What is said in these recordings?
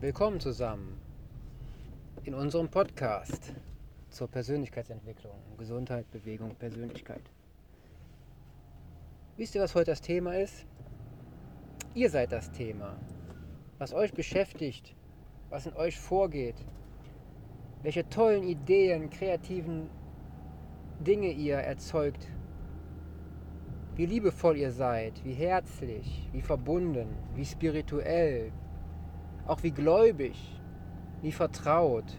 Willkommen zusammen in unserem Podcast zur Persönlichkeitsentwicklung, Gesundheit, Bewegung, Persönlichkeit. Wisst ihr, was heute das Thema ist? Ihr seid das Thema. Was euch beschäftigt, was in euch vorgeht, welche tollen Ideen, kreativen Dinge ihr erzeugt, wie liebevoll ihr seid, wie herzlich, wie verbunden, wie spirituell, auch wie gläubig, wie vertraut,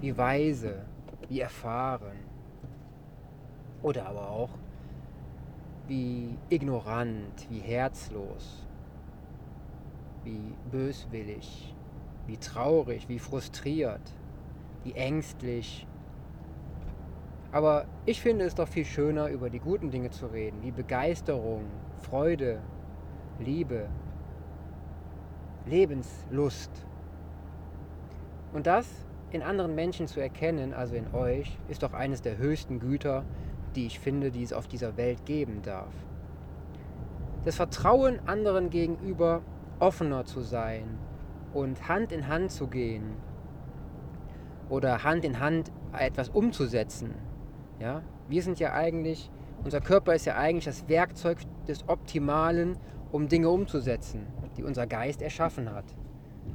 wie weise, wie erfahren. Oder aber auch wie ignorant, wie herzlos, wie böswillig, wie traurig, wie frustriert, wie ängstlich. Aber ich finde es doch viel schöner, über die guten Dinge zu reden, wie Begeisterung, Freude, Liebe, Lebenslust. Und das in anderen Menschen zu erkennen, also in euch, ist doch eines der höchsten Güter, die ich finde, die es auf dieser Welt geben darf. Das Vertrauen anderen gegenüber offener zu sein und Hand in Hand zu gehen oder Hand in Hand etwas umzusetzen. Ja? Wir sind ja eigentlich, unser Körper ist ja eigentlich das Werkzeug des Optimalen, um Dinge umzusetzen die unser Geist erschaffen hat.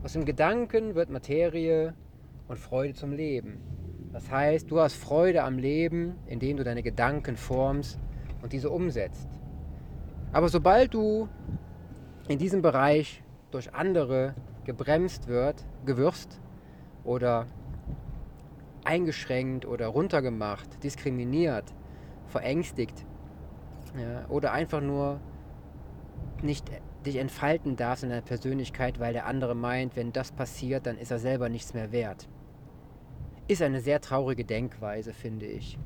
Aus dem Gedanken wird Materie und Freude zum Leben. Das heißt, du hast Freude am Leben, indem du deine Gedanken formst und diese umsetzt. Aber sobald du in diesem Bereich durch andere gebremst wird, gewürzt oder eingeschränkt oder runtergemacht, diskriminiert, verängstigt ja, oder einfach nur nicht dich entfalten darfst in deiner Persönlichkeit, weil der andere meint, wenn das passiert, dann ist er selber nichts mehr wert. Ist eine sehr traurige Denkweise, finde ich.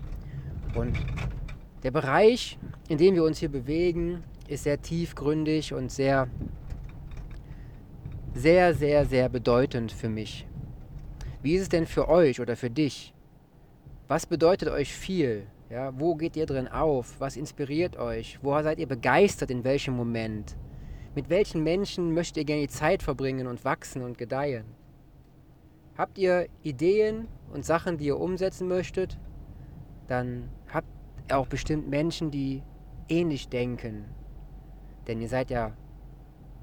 Und der Bereich, in dem wir uns hier bewegen, ist sehr tiefgründig und sehr, sehr, sehr, sehr bedeutend für mich. Wie ist es denn für euch oder für dich? Was bedeutet euch viel? Ja, wo geht ihr drin auf? Was inspiriert euch? Wo seid ihr begeistert in welchem Moment? Mit welchen Menschen möchtet ihr gerne die Zeit verbringen und wachsen und gedeihen? Habt ihr Ideen und Sachen, die ihr umsetzen möchtet? Dann habt ihr auch bestimmt Menschen, die ähnlich denken. Denn ihr seid ja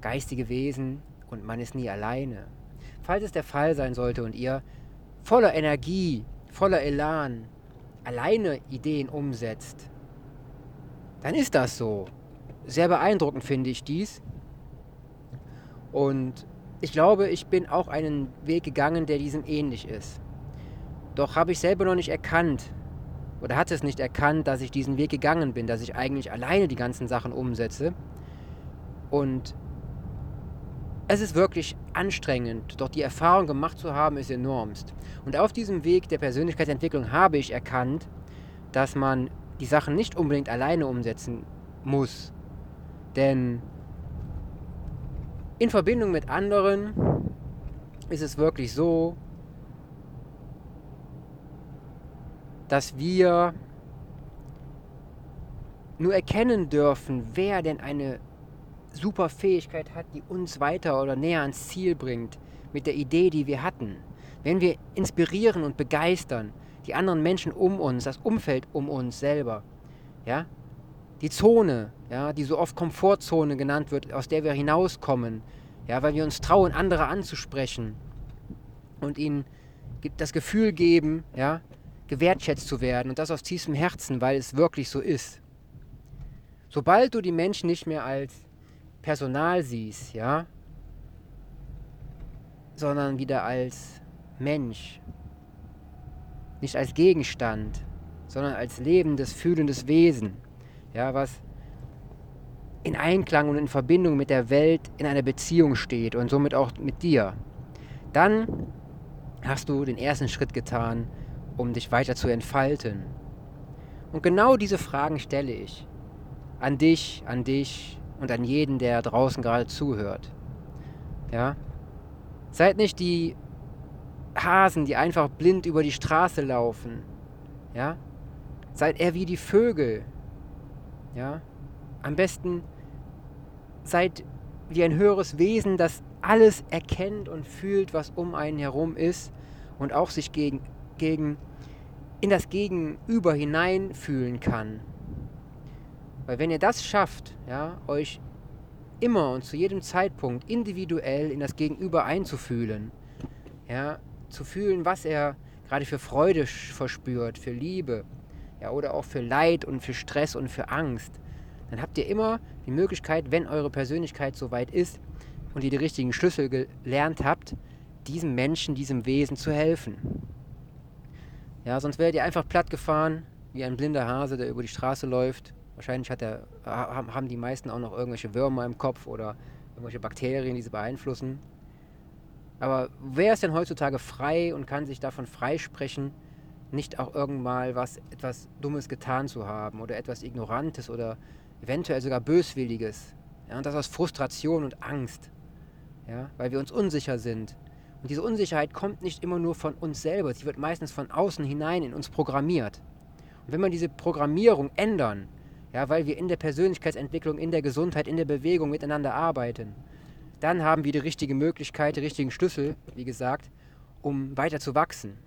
geistige Wesen und man ist nie alleine. Falls es der Fall sein sollte und ihr voller Energie, voller Elan alleine Ideen umsetzt, dann ist das so. Sehr beeindruckend finde ich dies. Und ich glaube, ich bin auch einen Weg gegangen, der diesem ähnlich ist. Doch habe ich selber noch nicht erkannt oder hatte es nicht erkannt, dass ich diesen Weg gegangen bin, dass ich eigentlich alleine die ganzen Sachen umsetze. Und es ist wirklich anstrengend, doch die Erfahrung gemacht zu haben, ist enormst. Und auf diesem Weg der Persönlichkeitsentwicklung habe ich erkannt, dass man die Sachen nicht unbedingt alleine umsetzen muss. Denn in Verbindung mit anderen ist es wirklich so, dass wir nur erkennen dürfen, wer denn eine super Fähigkeit hat, die uns weiter oder näher ans Ziel bringt mit der Idee, die wir hatten. Wenn wir inspirieren und begeistern, die anderen Menschen um uns, das Umfeld um uns selber, ja, die Zone, ja, die so oft Komfortzone genannt wird, aus der wir hinauskommen, ja, weil wir uns trauen, andere anzusprechen und ihnen das Gefühl geben, ja, gewertschätzt zu werden und das aus tiefstem Herzen, weil es wirklich so ist. Sobald du die Menschen nicht mehr als Personal siehst, ja, sondern wieder als Mensch, nicht als Gegenstand, sondern als lebendes, fühlendes Wesen, ja, was in Einklang und in Verbindung mit der Welt in einer Beziehung steht und somit auch mit dir, dann hast du den ersten Schritt getan, um dich weiter zu entfalten. Und genau diese Fragen stelle ich an dich, an dich und an jeden, der draußen gerade zuhört. Ja? Seid nicht die Hasen, die einfach blind über die Straße laufen. Ja? Seid eher wie die Vögel, ja? Am besten seid wie ein höheres Wesen, das alles erkennt und fühlt, was um einen herum ist und auch sich gegen, gegen in das Gegenüber hineinfühlen kann. Weil wenn ihr das schafft, ja, euch immer und zu jedem Zeitpunkt individuell in das Gegenüber einzufühlen, ja, zu fühlen, was er gerade für Freude verspürt, für Liebe, ja, oder auch für Leid und für Stress und für Angst, dann habt ihr immer die Möglichkeit, wenn eure Persönlichkeit so weit ist und ihr die richtigen Schlüssel gelernt habt, diesem Menschen, diesem Wesen zu helfen. Ja, sonst werdet ihr einfach platt gefahren, wie ein blinder Hase, der über die Straße läuft. Wahrscheinlich hat er, haben die meisten auch noch irgendwelche Würmer im Kopf oder irgendwelche Bakterien, die sie beeinflussen. Aber wer ist denn heutzutage frei und kann sich davon freisprechen, nicht auch irgendwann was etwas Dummes getan zu haben oder etwas Ignorantes oder eventuell sogar Böswilliges? Ja, und das aus Frustration und Angst, ja, weil wir uns unsicher sind und diese Unsicherheit kommt nicht immer nur von uns selber, sie wird meistens von außen hinein in uns programmiert. Und wenn wir diese Programmierung ändern, ja, weil wir in der Persönlichkeitsentwicklung, in der Gesundheit, in der Bewegung miteinander arbeiten, dann haben wir die richtige Möglichkeit, die richtigen Schlüssel, wie gesagt, um weiter zu wachsen.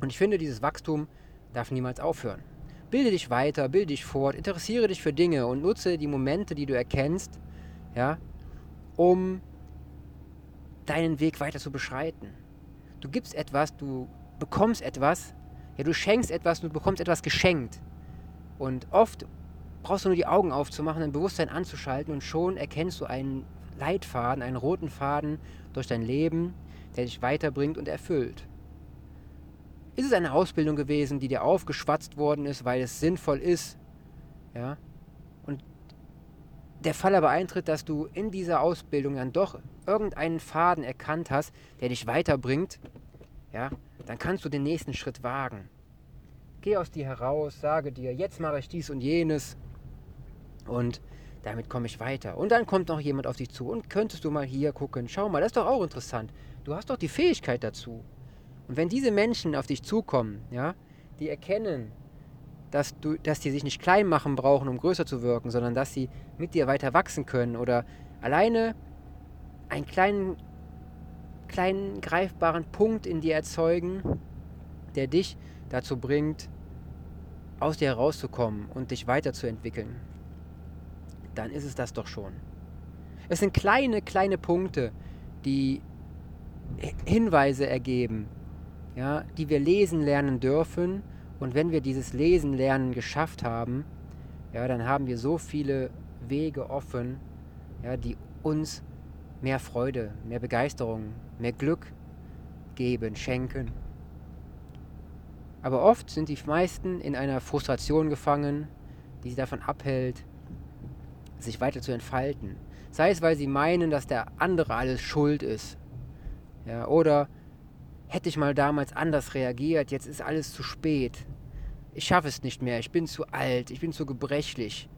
Und ich finde, dieses Wachstum darf niemals aufhören. Bilde dich weiter, bilde dich fort, interessiere dich für Dinge und nutze die Momente, die du erkennst, ja, um deinen Weg weiter zu beschreiten. Du gibst etwas, du bekommst etwas, ja, du schenkst etwas, du bekommst etwas geschenkt. Und oft brauchst du nur die Augen aufzumachen, dein Bewusstsein anzuschalten und schon erkennst du einen Leitfaden, einen roten Faden durch dein Leben, der dich weiterbringt und erfüllt. Ist es eine Ausbildung gewesen, die dir aufgeschwatzt worden ist, weil es sinnvoll ist, ja, der Fall aber eintritt, dass du in dieser Ausbildung dann doch irgendeinen Faden erkannt hast, der dich weiterbringt, ja, dann kannst du den nächsten Schritt wagen. Geh aus dir heraus, sage dir, jetzt mache ich dies und jenes und damit komme ich weiter. Und dann kommt noch jemand auf dich zu und könntest du mal hier gucken, schau mal, das ist doch auch interessant. Du hast doch die Fähigkeit dazu. Und wenn diese Menschen auf dich zukommen, ja, die erkennen, dass, du, dass die sich nicht klein machen brauchen, um größer zu wirken, sondern dass sie mit dir weiter wachsen können oder alleine einen kleinen, kleinen greifbaren Punkt in dir erzeugen, der dich dazu bringt, aus dir herauszukommen und dich weiterzuentwickeln, dann ist es das doch schon. Es sind kleine, kleine Punkte, die Hinweise ergeben, ja, die wir lesen lernen dürfen und wenn wir dieses Lesen lernen geschafft haben, ja, dann haben wir so viele Wege offen, ja, die uns mehr Freude, mehr Begeisterung, mehr Glück geben, schenken. Aber oft sind die meisten in einer Frustration gefangen, die sie davon abhält, sich weiter zu entfalten. Sei es, weil sie meinen, dass der andere alles schuld ist. Ja, oder hätte ich mal damals anders reagiert, jetzt ist alles zu spät. Ich schaffe es nicht mehr, ich bin zu alt, ich bin zu gebrechlich.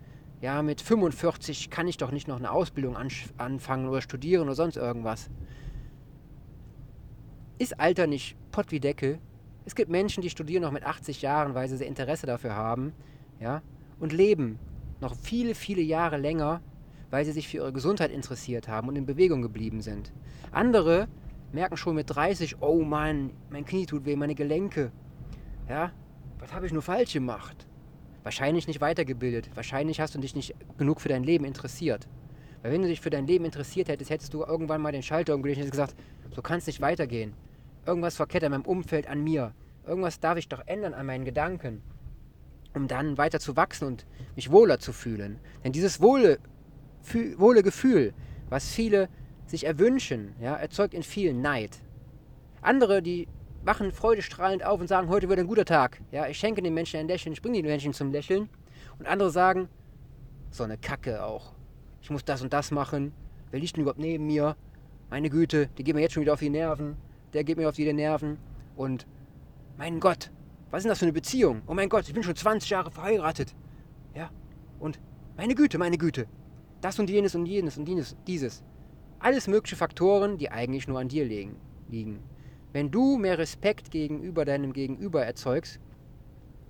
Ja, mit 45 kann ich doch nicht noch eine Ausbildung anfangen oder studieren oder sonst irgendwas. Ist Alter nicht Pott wie Deckel? Es gibt Menschen, die studieren noch mit 80 Jahren, weil sie Interesse dafür haben, ja, und leben noch viele, viele Jahre länger, weil sie sich für ihre Gesundheit interessiert haben und in Bewegung geblieben sind. Andere merken schon mit 30, oh Mann, mein Knie tut weh, meine Gelenke. Ja, was habe ich nur falsch gemacht? Wahrscheinlich nicht weitergebildet. Wahrscheinlich hast du dich nicht genug für dein Leben interessiert. Weil wenn du dich für dein Leben interessiert hättest, hättest du irgendwann mal den Schalter umgelegt und gesagt, so kann es nicht weitergehen. Irgendwas verkehrt an meinem Umfeld, an mir. Irgendwas darf ich doch ändern an meinen Gedanken, um dann weiter zu wachsen und mich wohler zu fühlen. Denn dieses wohle, wohle Gefühl, was viele sich erwünschen, ja, erzeugt in vielen Neid. Andere, die wachen freudestrahlend auf und sagen, heute wird ein guter Tag. Ja, ich schenke den Menschen ein Lächeln, ich bringe die Menschen zum Lächeln. Und andere sagen, so eine Kacke auch. Ich muss das und das machen. Wer liegt denn überhaupt neben mir? Meine Güte, die geht mir jetzt schon wieder auf die Nerven. Der geht mir auf die Nerven. Und mein Gott, was ist denn das für eine Beziehung? Oh mein Gott, ich bin schon 20 Jahre verheiratet. Ja, und meine Güte, meine Güte. Das und jenes und jenes und jenes, dieses. Alles mögliche Faktoren, die eigentlich nur an dir liegen. Wenn du mehr Respekt gegenüber deinem Gegenüber erzeugst,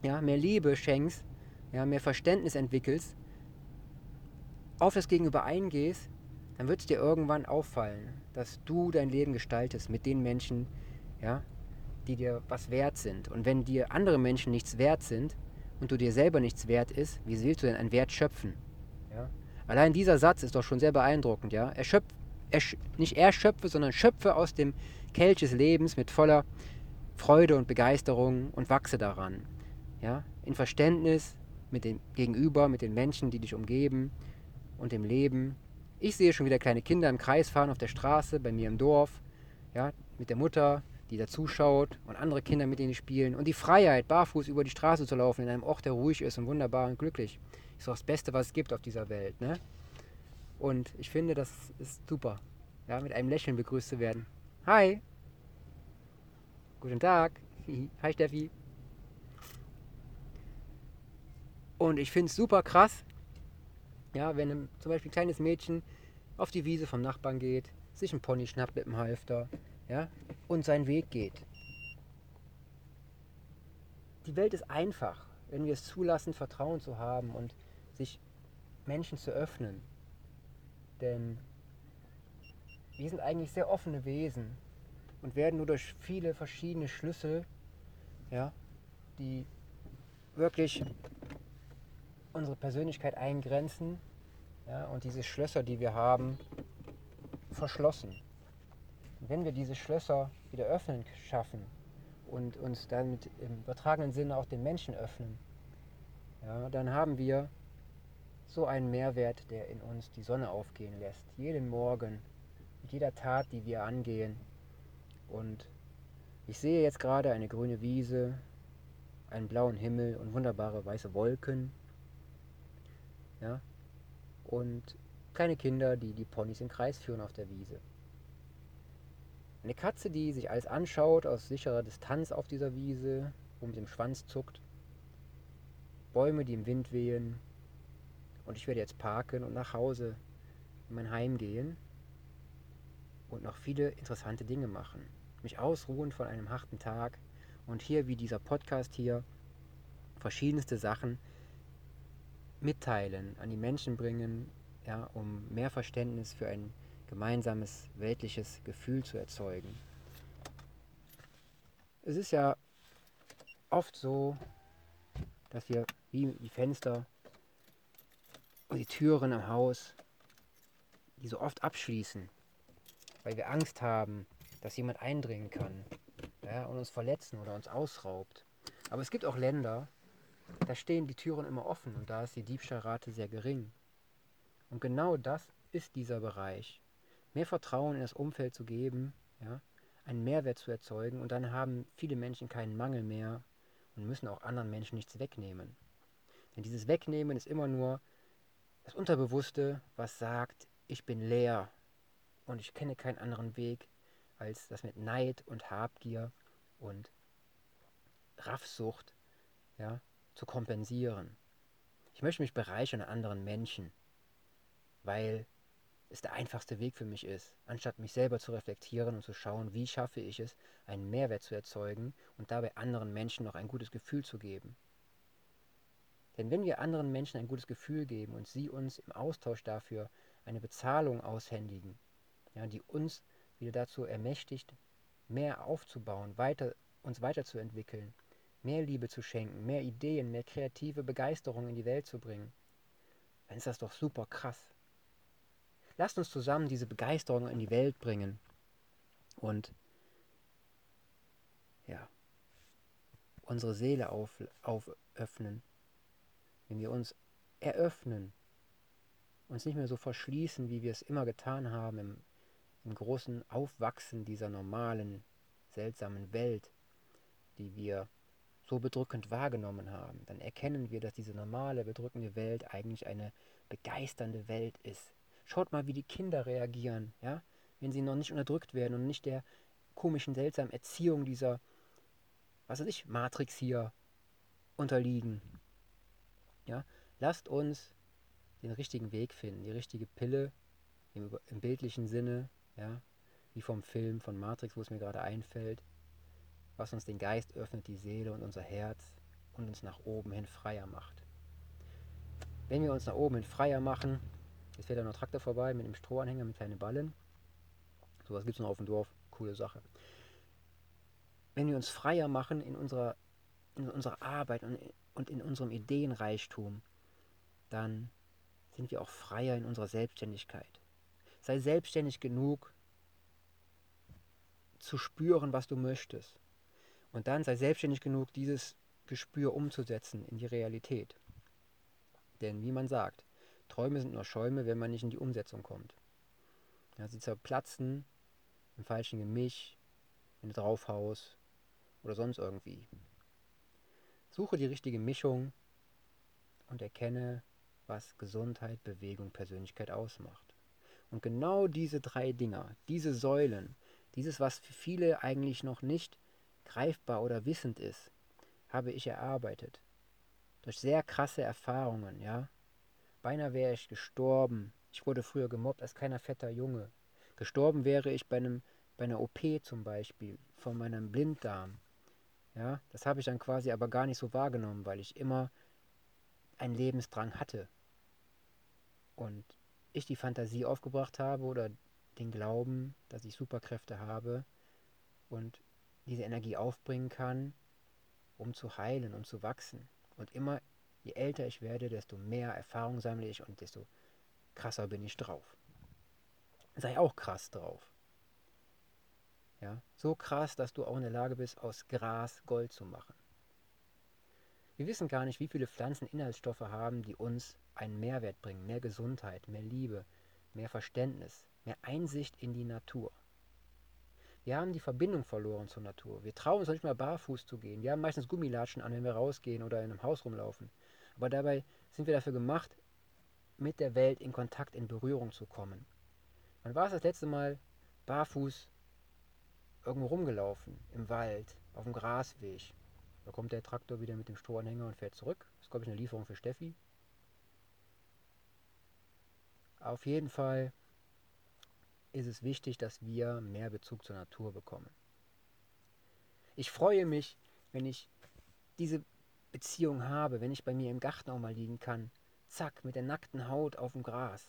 ja, mehr Liebe schenkst, ja, mehr Verständnis entwickelst, auf das Gegenüber eingehst, dann wird es dir irgendwann auffallen, dass du dein Leben gestaltest mit den Menschen, ja, die dir was wert sind. Und wenn dir andere Menschen nichts wert sind und du dir selber nichts wert ist, wie willst du denn einen Wert schöpfen? Ja? Allein dieser Satz ist doch schon sehr beeindruckend, ja. Er schöpft, er, nicht er schöpfe, sondern schöpfe aus dem Kelch des Lebens mit voller Freude und Begeisterung und wachse daran. Ja? In Verständnis mit dem Gegenüber, mit den Menschen, die dich umgeben und dem Leben. Ich sehe schon wieder kleine Kinder im Kreis fahren auf der Straße, bei mir im Dorf, ja, mit der Mutter, die da zuschaut und andere Kinder, mit denen die spielen. Und die Freiheit, barfuß über die Straße zu laufen, in einem Ort, der ruhig ist und wunderbar und glücklich, ist doch das Beste, was es gibt auf dieser Welt. Ne? Und ich finde, das ist super, ja, mit einem Lächeln begrüßt zu werden. Hi! Guten Tag! Hi Steffi! Und ich finde es super krass, ja, wenn ein, zum Beispiel ein kleines Mädchen auf die Wiese vom Nachbarn geht, sich einen Pony schnappt mit dem Halfter ja, und seinen Weg geht. Die Welt ist einfach, wenn wir es zulassen, Vertrauen zu haben und sich Menschen zu öffnen. Denn wir sind eigentlich sehr offene Wesen und werden nur durch viele verschiedene Schlüssel, ja, die wirklich unsere Persönlichkeit eingrenzen ja, und diese Schlösser, die wir haben, verschlossen. Und wenn wir diese Schlösser wieder öffnen schaffen und uns damit im übertragenen Sinne auch den Menschen öffnen, ja, dann haben wir so einen Mehrwert, der in uns die Sonne aufgehen lässt. Jeden Morgen, mit jeder Tat, die wir angehen. Und ich sehe jetzt gerade eine grüne Wiese, einen blauen Himmel und wunderbare weiße Wolken. Ja? Und kleine Kinder, die die Ponys im Kreis führen auf der Wiese. Eine Katze, die sich alles anschaut aus sicherer Distanz auf dieser Wiese, wo mit dem Schwanz zuckt. Bäume, die im Wind wehen. Und ich werde jetzt parken und nach Hause in mein Heim gehen und noch viele interessante Dinge machen. Mich ausruhen von einem harten Tag und hier wie dieser Podcast hier verschiedenste Sachen mitteilen, an die Menschen bringen, ja, um mehr Verständnis für ein gemeinsames weltliches Gefühl zu erzeugen. Es ist ja oft so, dass wir wie die Fenster und die Türen im Haus, die so oft abschließen, weil wir Angst haben, dass jemand eindringen kann ja, und uns verletzen oder uns ausraubt. Aber es gibt auch Länder, da stehen die Türen immer offen und da ist die Diebstahlrate sehr gering. Und genau das ist dieser Bereich. Mehr Vertrauen in das Umfeld zu geben, ja, einen Mehrwert zu erzeugen und dann haben viele Menschen keinen Mangel mehr und müssen auch anderen Menschen nichts wegnehmen. Denn dieses Wegnehmen ist immer nur das Unterbewusste, was sagt, ich bin leer und ich kenne keinen anderen Weg, als das mit Neid und Habgier und Raffsucht ja, zu kompensieren. Ich möchte mich bereichern an anderen Menschen, weil es der einfachste Weg für mich ist, anstatt mich selber zu reflektieren und zu schauen, wie schaffe ich es, einen Mehrwert zu erzeugen und dabei anderen Menschen noch ein gutes Gefühl zu geben. Denn wenn wir anderen Menschen ein gutes Gefühl geben und sie uns im Austausch dafür eine Bezahlung aushändigen, ja, die uns wieder dazu ermächtigt, mehr aufzubauen, weiter, uns weiterzuentwickeln, mehr Liebe zu schenken, mehr Ideen, mehr kreative Begeisterung in die Welt zu bringen, dann ist das doch super krass. Lasst uns zusammen diese Begeisterung in die Welt bringen und ja, unsere Seele auf, auföffnen. Wenn wir uns eröffnen, uns nicht mehr so verschließen, wie wir es immer getan haben im, im großen Aufwachsen dieser normalen, seltsamen Welt, die wir so bedrückend wahrgenommen haben, dann erkennen wir, dass diese normale, bedrückende Welt eigentlich eine begeisternde Welt ist. Schaut mal, wie die Kinder reagieren, ja, wenn sie noch nicht unterdrückt werden und nicht der komischen, seltsamen Erziehung dieser, was weiß ich, Matrix hier unterliegen. Ja, lasst uns den richtigen Weg finden, die richtige Pille im, im bildlichen Sinne, ja, wie vom Film von Matrix, wo es mir gerade einfällt, was uns den Geist öffnet, die Seele und unser Herz und uns nach oben hin freier macht. Wenn wir uns nach oben hin freier machen, Jetzt fährt da noch Traktor vorbei mit einem Strohanhänger mit kleinen Ballen. Sowas gibt es noch auf dem Dorf. Coole Sache. Wenn wir uns freier machen in unserer, in unserer Arbeit und, und in unserem Ideenreichtum, dann sind wir auch freier in unserer Selbstständigkeit. Sei selbstständig genug zu spüren, was du möchtest. Und dann sei selbstständig genug, dieses Gespür umzusetzen in die Realität. Denn wie man sagt, Träume sind nur Schäume, wenn man nicht in die Umsetzung kommt. Ja, sie zerplatzen im falschen Gemisch, wenn du draufhaust oder sonst irgendwie. Suche die richtige Mischung und erkenne, was Gesundheit, Bewegung, Persönlichkeit ausmacht. Und genau diese drei Dinger, diese Säulen, dieses, was für viele eigentlich noch nicht greifbar oder wissend ist, habe ich erarbeitet. Durch sehr krasse Erfahrungen, ja. Beinahe wäre ich gestorben. Ich wurde früher gemobbt als kleiner fetter Junge. Gestorben wäre ich bei, einem, bei einer OP zum Beispiel von meinem Blinddarm. Ja, das habe ich dann quasi aber gar nicht so wahrgenommen, weil ich immer einen Lebensdrang hatte. Und ich die Fantasie aufgebracht habe oder den Glauben, dass ich Superkräfte habe und diese Energie aufbringen kann, um zu heilen und zu wachsen. Und immer, je älter ich werde, desto mehr Erfahrung sammle ich und desto krasser bin ich drauf. Sei auch krass drauf. Ja, so krass, dass du auch in der Lage bist, aus Gras Gold zu machen. Wir wissen gar nicht, wie viele Pflanzen Inhaltsstoffe haben, die uns einen Mehrwert bringen, mehr Gesundheit, mehr Liebe, mehr Verständnis, mehr Einsicht in die Natur. Wir haben die Verbindung verloren zur Natur. Wir trauen uns nicht mehr barfuß zu gehen. Wir haben meistens Gummilatschen an, wenn wir rausgehen oder in einem Haus rumlaufen. Aber dabei sind wir dafür gemacht, mit der Welt in Kontakt, in Berührung zu kommen. Wann war es das letzte Mal barfuß irgendwo rumgelaufen? Im Wald, auf dem Grasweg. Da kommt der Traktor wieder mit dem Strohanhänger und fährt zurück. Das ist, glaube ich, eine Lieferung für Steffi. Auf jeden Fall ist es wichtig, dass wir mehr Bezug zur Natur bekommen. Ich freue mich, wenn ich diese Beziehung habe, wenn ich bei mir im Garten auch mal liegen kann. Zack, mit der nackten Haut auf dem Gras.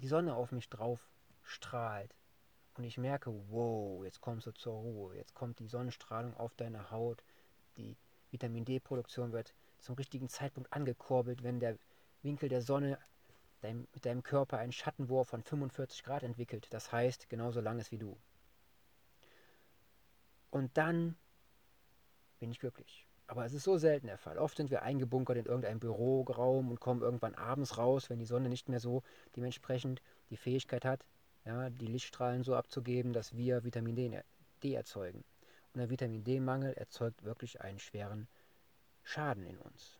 Die Sonne auf mich drauf strahlt. Und ich merke, wow, jetzt kommst du zur Ruhe. Jetzt kommt die Sonnenstrahlung auf deine Haut. Die Vitamin D-Produktion wird zum richtigen Zeitpunkt angekurbelt, wenn der Winkel der Sonne dein, mit deinem Körper einen Schattenwurf von 45 Grad entwickelt. Das heißt, genauso lang ist wie du. Und dann bin ich glücklich. Aber es ist so selten der Fall. Oft sind wir eingebunkert in irgendeinem Büroraum und kommen irgendwann abends raus, wenn die Sonne nicht mehr so dementsprechend die Fähigkeit hat, ja, die Lichtstrahlen so abzugeben, dass wir Vitamin D, D erzeugen. Und der Vitamin D-Mangel erzeugt wirklich einen schweren Schaden in uns.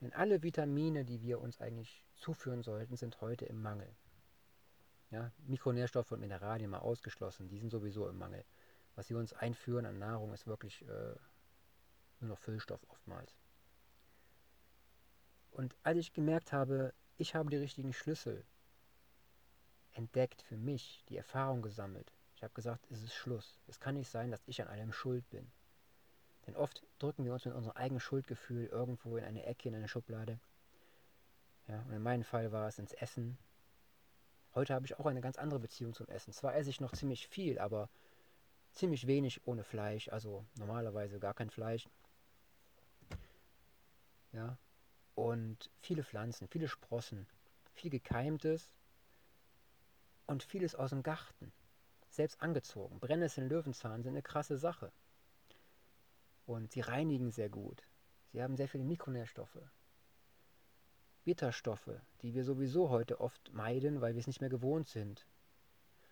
Denn alle Vitamine, die wir uns eigentlich zuführen sollten, sind heute im Mangel. Ja, Mikronährstoffe und Mineralien mal ausgeschlossen, die sind sowieso im Mangel. Was sie uns einführen an Nahrung ist wirklich äh, nur noch Füllstoff oftmals. Und als ich gemerkt habe, ich habe die richtigen Schlüssel entdeckt für mich, die Erfahrung gesammelt. Ich habe gesagt, es ist Schluss. Es kann nicht sein, dass ich an allem schuld bin. Denn oft drücken wir uns mit unserem eigenen Schuldgefühl irgendwo in eine Ecke, in eine Schublade. Ja, und in meinem Fall war es ins Essen. Heute habe ich auch eine ganz andere Beziehung zum Essen. Zwar esse ich noch ziemlich viel, aber ziemlich wenig ohne Fleisch, also normalerweise gar kein Fleisch. Ja, und viele Pflanzen, viele Sprossen, viel Gekeimtes und vieles aus dem Garten. Selbst angezogen. Brennnesseln, Löwenzahn sind eine krasse Sache. Und sie reinigen sehr gut. Sie haben sehr viele Mikronährstoffe. Bitterstoffe, die wir sowieso heute oft meiden, weil wir es nicht mehr gewohnt sind.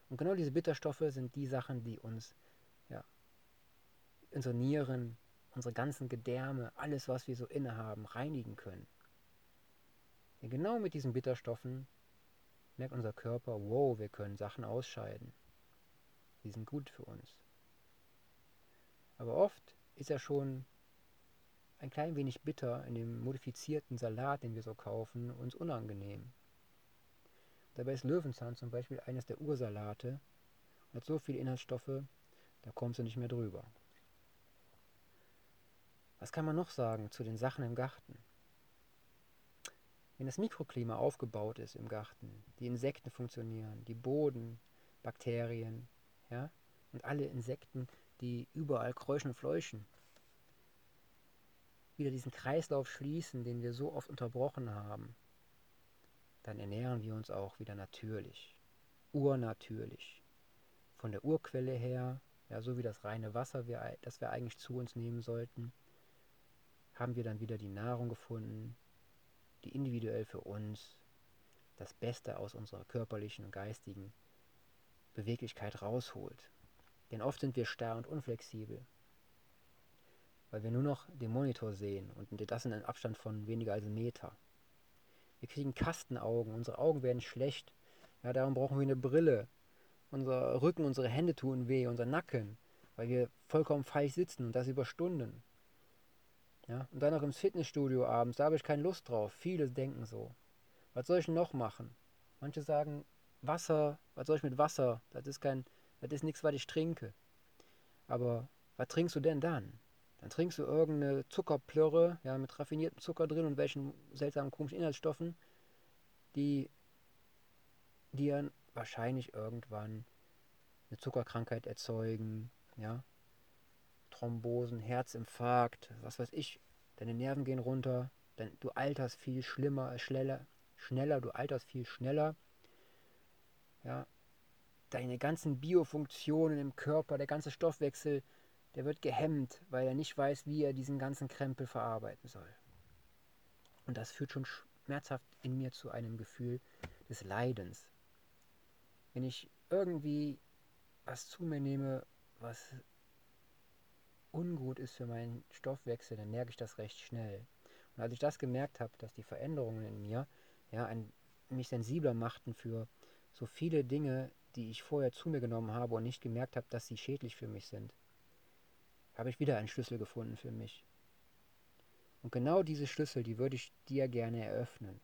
Und genau diese Bitterstoffe sind die Sachen, die uns, ja, unsere Nieren, unsere ganzen Gedärme, alles, was wir so innehaben, reinigen können. Denn genau mit diesen Bitterstoffen merkt unser Körper, wow, wir können Sachen ausscheiden. Die sind gut für uns. Aber oft ist er schon ein klein wenig bitter in dem modifizierten Salat, den wir so kaufen, uns unangenehm. Dabei ist Löwenzahn zum Beispiel eines der Ursalate und hat so viele Inhaltsstoffe, da kommst du nicht mehr drüber. Was kann man noch sagen zu den Sachen im Garten? Wenn das Mikroklima aufgebaut ist im Garten, die Insekten funktionieren, die Bodenbakterien, ja, und alle Insekten, die überall kräuschen und fleuchen, wieder diesen Kreislauf schließen, den wir so oft unterbrochen haben, dann ernähren wir uns auch wieder natürlich, urnatürlich. Von der Urquelle her, ja, so wie das reine Wasser, das wir eigentlich zu uns nehmen sollten, haben wir dann wieder die Nahrung gefunden, die individuell für uns das Beste aus unserer körperlichen und geistigen Beweglichkeit rausholt. Denn oft sind wir starr und unflexibel, weil wir nur noch den Monitor sehen und das in einem Abstand von weniger als einem Meter. Wir kriegen Kastenaugen, unsere Augen werden schlecht. Ja, darum brauchen wir eine Brille. Unser Rücken, unsere Hände tun weh, unser Nacken, weil wir vollkommen falsch sitzen und das über Stunden. Ja, und dann noch im Fitnessstudio abends, da habe ich keine Lust drauf. Viele denken so. Was soll ich noch machen? Manche sagen, Wasser, was soll ich mit Wasser? Das ist kein, das ist nichts, was ich trinke. Aber was trinkst du denn dann? Dann trinkst du irgendeine Zuckerplörre, ja, mit raffiniertem Zucker drin und welchen seltsamen komischen Inhaltsstoffen, die dir wahrscheinlich irgendwann eine Zuckerkrankheit erzeugen, ja. Thrombosen, Herzinfarkt, was weiß ich, deine Nerven gehen runter, dein, du alterst viel schlimmer, schneller, schneller, du alterst viel schneller, ja. Deine ganzen Biofunktionen im Körper, der ganze Stoffwechsel der wird gehemmt, weil er nicht weiß, wie er diesen ganzen Krempel verarbeiten soll. Und das führt schon schmerzhaft in mir zu einem Gefühl des Leidens. Wenn ich irgendwie was zu mir nehme, was ungut ist für meinen Stoffwechsel, dann merke ich das recht schnell. Und als ich das gemerkt habe, dass die Veränderungen in mir ja, ein, mich sensibler machten für so viele Dinge, die ich vorher zu mir genommen habe und nicht gemerkt habe, dass sie schädlich für mich sind, habe ich wieder einen Schlüssel gefunden für mich. Und genau diese Schlüssel, die würde ich dir gerne eröffnen.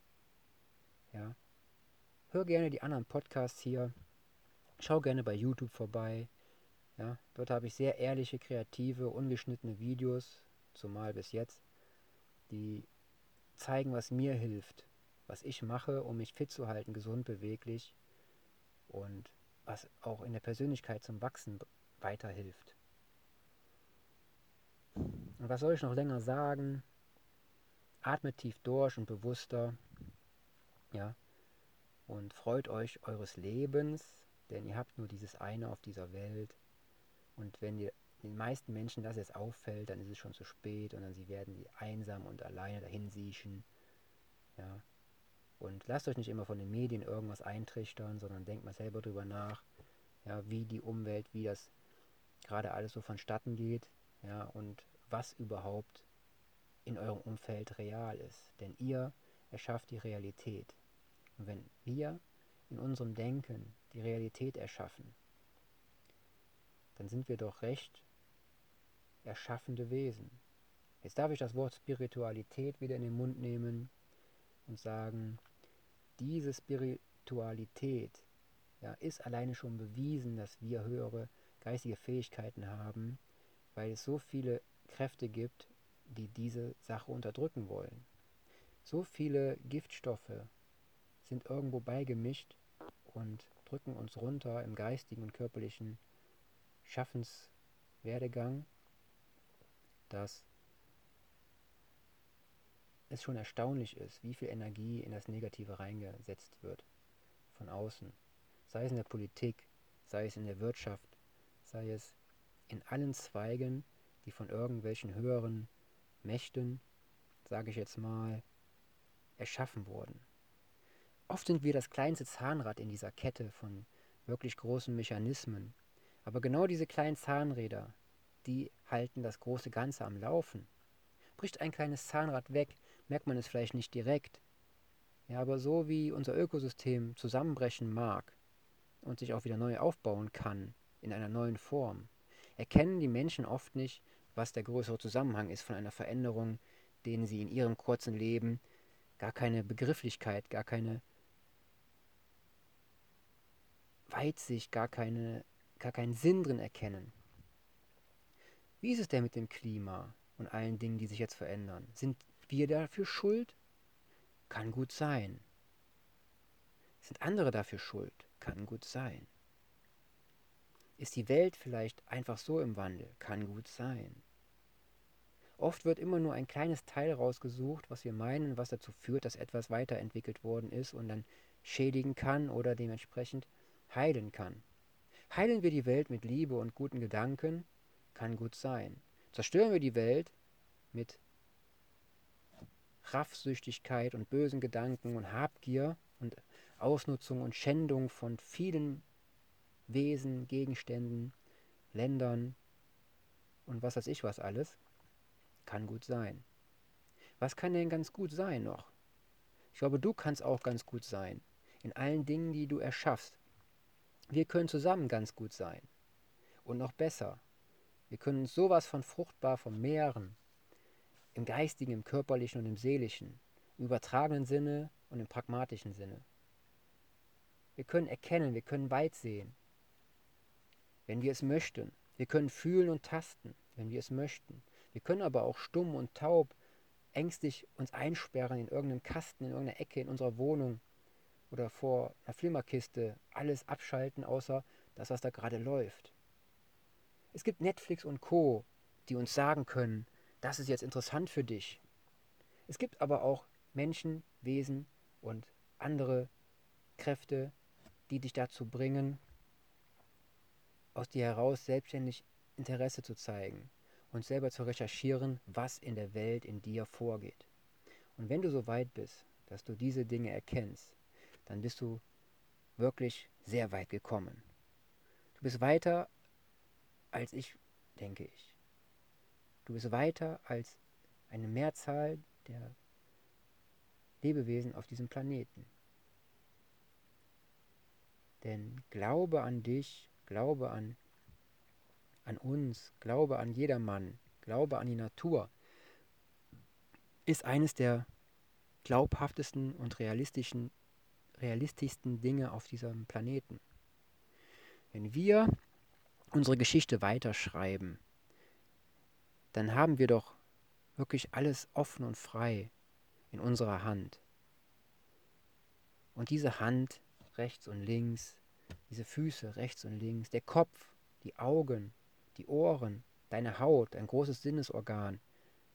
Ja. Hör gerne die anderen Podcasts hier. Schau gerne bei YouTube vorbei. Ja, dort habe ich sehr ehrliche, kreative, ungeschnittene Videos, zumal bis jetzt, die zeigen, was mir hilft, was ich mache, um mich fit zu halten, gesund, beweglich und was auch in der Persönlichkeit zum Wachsen weiterhilft. Und was soll ich noch länger sagen? Atmet tief durch und bewusster. Ja. Und freut euch eures Lebens, denn ihr habt nur dieses eine auf dieser Welt. Und wenn ihr den meisten Menschen das jetzt auffällt, dann ist es schon zu spät und dann sie werden sie einsam und alleine dahin siechen. Ja. Und lasst euch nicht immer von den Medien irgendwas eintrichtern, sondern denkt mal selber drüber nach, ja, wie die Umwelt, wie das gerade alles so vonstatten geht. Ja, und was überhaupt in eurem Umfeld real ist. Denn ihr erschafft die Realität. Und wenn wir in unserem Denken die Realität erschaffen, dann sind wir doch recht erschaffende Wesen. Jetzt darf ich das Wort Spiritualität wieder in den Mund nehmen und sagen, diese Spiritualität ja, ist alleine schon bewiesen, dass wir höhere geistige Fähigkeiten haben, weil es so viele Kräfte gibt, die diese Sache unterdrücken wollen. So viele Giftstoffe sind irgendwo beigemischt und drücken uns runter im geistigen und körperlichen Schaffenswerdegang, dass es schon erstaunlich ist, wie viel Energie in das Negative reingesetzt wird von außen. Sei es in der Politik, sei es in der Wirtschaft, sei es in allen Zweigen die von irgendwelchen höheren Mächten, sage ich jetzt mal, erschaffen wurden. Oft sind wir das kleinste Zahnrad in dieser Kette von wirklich großen Mechanismen. Aber genau diese kleinen Zahnräder, die halten das große Ganze am Laufen. Bricht ein kleines Zahnrad weg, merkt man es vielleicht nicht direkt. Ja, aber so wie unser Ökosystem zusammenbrechen mag und sich auch wieder neu aufbauen kann, in einer neuen Form, erkennen die Menschen oft nicht, was der größere Zusammenhang ist von einer Veränderung, denen sie in ihrem kurzen Leben gar keine Begrifflichkeit, gar keine Weitsicht, gar, keine, gar keinen Sinn drin erkennen. Wie ist es denn mit dem Klima und allen Dingen, die sich jetzt verändern? Sind wir dafür schuld? Kann gut sein. Sind andere dafür schuld? Kann gut sein. Ist die Welt vielleicht einfach so im Wandel? Kann gut sein. Oft wird immer nur ein kleines Teil rausgesucht, was wir meinen, was dazu führt, dass etwas weiterentwickelt worden ist und dann schädigen kann oder dementsprechend heilen kann. Heilen wir die Welt mit Liebe und guten Gedanken? Kann gut sein. Zerstören wir die Welt mit Raffsüchtigkeit und bösen Gedanken und Habgier und Ausnutzung und Schändung von vielen Wesen, Gegenständen, Ländern und was weiß ich was alles? Kann gut sein. Was kann denn ganz gut sein noch? Ich glaube, du kannst auch ganz gut sein. In allen Dingen, die du erschaffst. Wir können zusammen ganz gut sein. Und noch besser. Wir können uns sowas von fruchtbar vermehren. Im geistigen, im körperlichen und im seelischen. Im übertragenen Sinne und im pragmatischen Sinne. Wir können erkennen, wir können weit sehen, wenn wir es möchten. Wir können fühlen und tasten, wenn wir es möchten. Wir können aber auch stumm und taub, ängstlich uns einsperren in irgendeinem Kasten, in irgendeiner Ecke in unserer Wohnung oder vor einer Flimmerkiste, alles abschalten, außer das, was da gerade läuft. Es gibt Netflix und Co., die uns sagen können, das ist jetzt interessant für dich. Es gibt aber auch Menschen, Wesen und andere Kräfte, die dich dazu bringen, aus dir heraus selbstständig Interesse zu zeigen, und selber zu recherchieren, was in der Welt in dir vorgeht. Und wenn du so weit bist, dass du diese Dinge erkennst, dann bist du wirklich sehr weit gekommen. Du bist weiter als ich, denke ich. Du bist weiter als eine Mehrzahl der Lebewesen auf diesem Planeten. Denn glaube an dich, glaube an an uns, Glaube an jedermann, Glaube an die Natur, ist eines der glaubhaftesten und realistischen, realistischsten Dinge auf diesem Planeten. Wenn wir unsere Geschichte weiterschreiben, dann haben wir doch wirklich alles offen und frei in unserer Hand. Und diese Hand rechts und links, diese Füße rechts und links, der Kopf, die Augen, die Ohren, deine Haut, ein großes Sinnesorgan,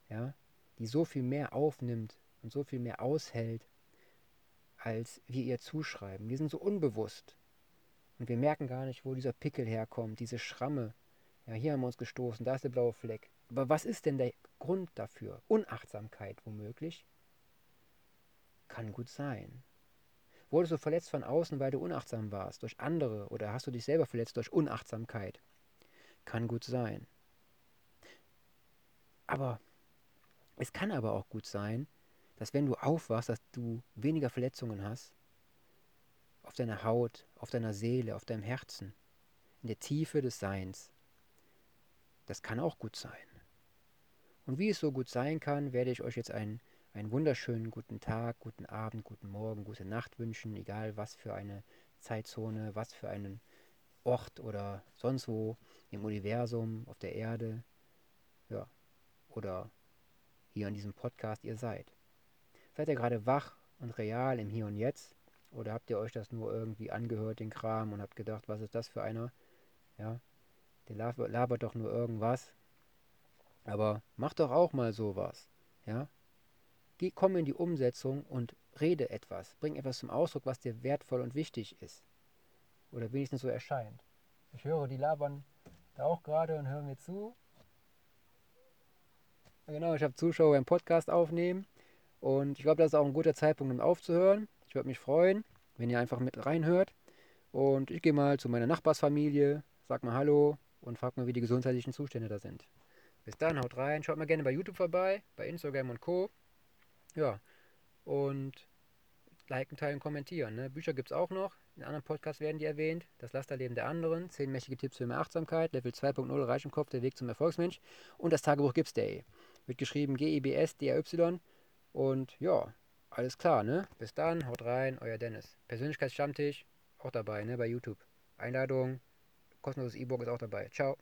ja, die so viel mehr aufnimmt und so viel mehr aushält, als wir ihr zuschreiben. Wir sind so unbewusst. Und wir merken gar nicht, wo dieser Pickel herkommt, diese Schramme. Ja, hier haben wir uns gestoßen, da ist der blaue Fleck. Aber was ist denn der Grund dafür? Unachtsamkeit womöglich? Kann gut sein. Wurdest du verletzt von außen, weil du unachtsam warst, durch andere, oder hast du dich selber verletzt durch Unachtsamkeit? Kann gut sein. Aber es kann aber auch gut sein, dass wenn du aufwachst, dass du weniger Verletzungen hast auf deiner Haut, auf deiner Seele, auf deinem Herzen, in der Tiefe des Seins. Das kann auch gut sein. Und wie es so gut sein kann, werde ich euch jetzt einen, einen wunderschönen guten Tag, guten Abend, guten Morgen, gute Nacht wünschen, egal was für eine Zeitzone, was für einen Ort oder sonst wo im Universum, auf der Erde, ja, oder hier in diesem Podcast ihr seid. Seid ihr gerade wach und real im Hier und Jetzt? Oder habt ihr euch das nur irgendwie angehört, den Kram, und habt gedacht, was ist das für einer? Ja, der labert doch nur irgendwas. Aber mach doch auch mal sowas. Ja? Geh, komm in die Umsetzung und rede etwas. Bring etwas zum Ausdruck, was dir wertvoll und wichtig ist. Oder wenigstens so erscheint. Ich höre, die labern da auch gerade und hören mir zu. Genau, ich habe Zuschauer im Podcast aufnehmen. Und ich glaube, das ist auch ein guter Zeitpunkt, um aufzuhören. Ich würde mich freuen, wenn ihr einfach mit reinhört. Und ich gehe mal zu meiner Nachbarsfamilie, sag mal Hallo und frag mal, wie die gesundheitlichen Zustände da sind. Bis dann, haut rein. Schaut mal gerne bei YouTube vorbei, bei Instagram und Co. Ja, und liken, teilen, kommentieren. Ne? Bücher gibt es auch noch. In anderen Podcasts werden die erwähnt. Das Lasterleben der anderen, 10 mächtige Tipps für mehr Achtsamkeit, Level 2.0 Reich im Kopf, der Weg zum Erfolgsmensch und das Tagebuch Gips Day. Wird geschrieben G-E-B-S-D-A-Y und ja, alles klar, ne? Bis dann, haut rein, euer Dennis. Persönlichkeitsstammtisch, auch dabei, ne, bei YouTube. Einladung, kostenloses E-Book ist auch dabei. Ciao.